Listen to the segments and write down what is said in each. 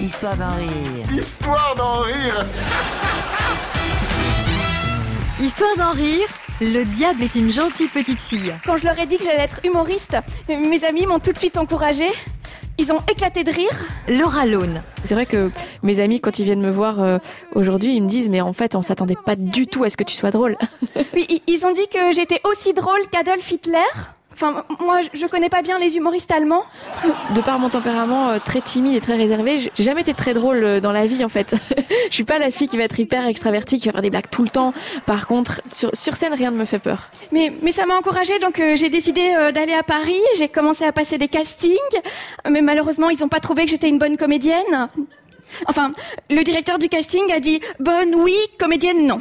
Histoire d'en rire. Histoire d'en rire Histoire d'en rire, le diable est une gentille petite fille. Quand je leur ai dit que j'allais être humoriste, mes amis m'ont tout de suite encouragée. Ils ont éclaté de rire. Laura Lone. C'est vrai que mes amis, quand ils viennent me voir euh, aujourd'hui, ils me disent Mais en fait, on s'attendait pas du tout à ce que tu sois drôle. Puis i- ils ont dit que j'étais aussi drôle qu'Adolf Hitler. Enfin, moi, je connais pas bien les humoristes allemands. De par mon tempérament euh, très timide et très réservé, j'ai jamais été très drôle euh, dans la vie en fait. Je suis pas la fille qui va être hyper extravertie, qui va faire des blagues tout le temps. Par contre, sur, sur scène, rien ne me fait peur. Mais, mais ça m'a encouragée, donc euh, j'ai décidé euh, d'aller à Paris. J'ai commencé à passer des castings. Mais malheureusement, ils ont pas trouvé que j'étais une bonne comédienne. Enfin, le directeur du casting a dit bonne oui, comédienne non.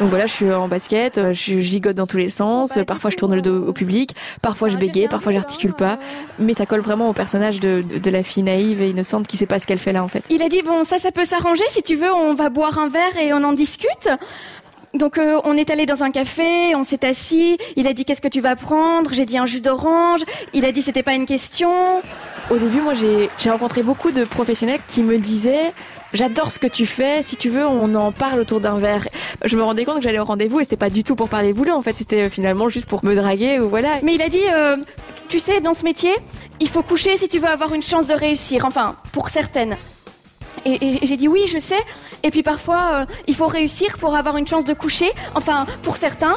Donc voilà, je suis en basket, euh, je gigote dans tous les sens, bah, parfois je tourne le dos au public, parfois je bégaye, parfois j'articule pas, mais ça colle vraiment au personnage de, de la fille naïve et innocente qui sait pas ce qu'elle fait là en fait. Il a dit bon, ça, ça peut s'arranger. Si tu veux, on va boire un verre et on en discute. Donc euh, on est allé dans un café, on s'est assis. Il a dit qu'est-ce que tu vas prendre? J'ai dit un jus d'orange. Il a dit c'était pas une question. Au début, moi, j'ai rencontré beaucoup de professionnels qui me disaient J'adore ce que tu fais, si tu veux, on en parle autour d'un verre. Je me rendais compte que j'allais au rendez-vous et c'était pas du tout pour parler boulot, en fait, c'était euh, finalement juste pour me draguer ou voilà. Mais il a dit euh, tu sais, dans ce métier, il faut coucher si tu veux avoir une chance de réussir. Enfin, pour certaines. Et, j'ai dit oui, je sais. Et puis parfois, euh, il faut réussir pour avoir une chance de coucher. Enfin, pour certains.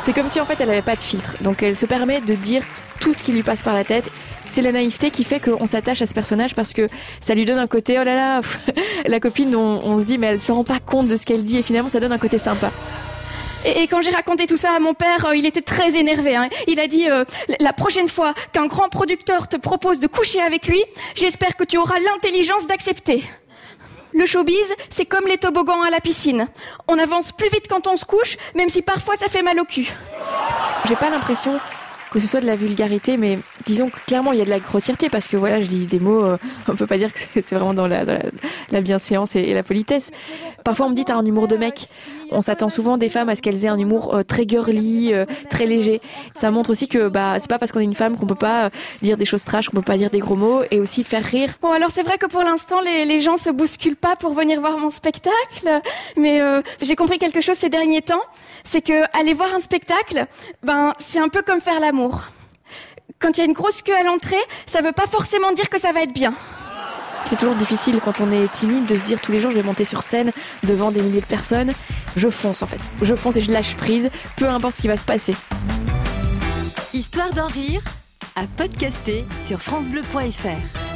C'est comme si en fait elle avait pas de filtre, donc elle se permet de dire tout ce qui lui passe par la tête. C'est la naïveté qui fait qu'on s'attache à ce personnage parce que ça lui donne un côté oh là là, la copine, on, on se dit mais elle se rend pas compte de ce qu'elle dit et finalement ça donne un côté sympa. Et, quand j'ai raconté tout ça à mon père, euh, il était très énervé. hein. Il a dit euh, la prochaine fois qu'un grand producteur te propose de coucher avec lui, j'espère que tu auras l'intelligence d'accepter. Le showbiz, c'est comme les toboggans à la piscine. On avance plus vite quand on se couche, même si parfois ça fait mal au cul. J'ai pas l'impression que ce soit de la vulgarité, mais disons que clairement il y a de la grossièreté parce que voilà, je dis des mots, euh, on peut pas dire que c'est vraiment dans la, dans la, la bienséance et, et la politesse. Parfois on me dit t'as un humour de mec. On s'attend souvent des femmes à ce qu'elles aient un humour euh, très girly, euh, très léger. Ça montre aussi que bah c'est pas parce qu'on est une femme qu'on peut pas euh, dire des choses trash, qu'on peut pas dire des gros mots et aussi faire rire. Bon, alors c'est vrai que pour l'instant, les, les gens se bousculent pas pour venir voir mon spectacle, mais euh, j'ai compris quelque chose ces derniers temps, c'est que aller voir un spectacle, ben c'est un peu comme faire l'amour. Quand il y a une grosse queue à l'entrée, ça veut pas forcément dire que ça va être bien. C'est toujours difficile quand on est timide de se dire tous les jours je vais monter sur scène devant des milliers de personnes. Je fonce en fait. Je fonce et je lâche prise, peu importe ce qui va se passer. Histoire d'en rire, à podcaster sur FranceBleu.fr.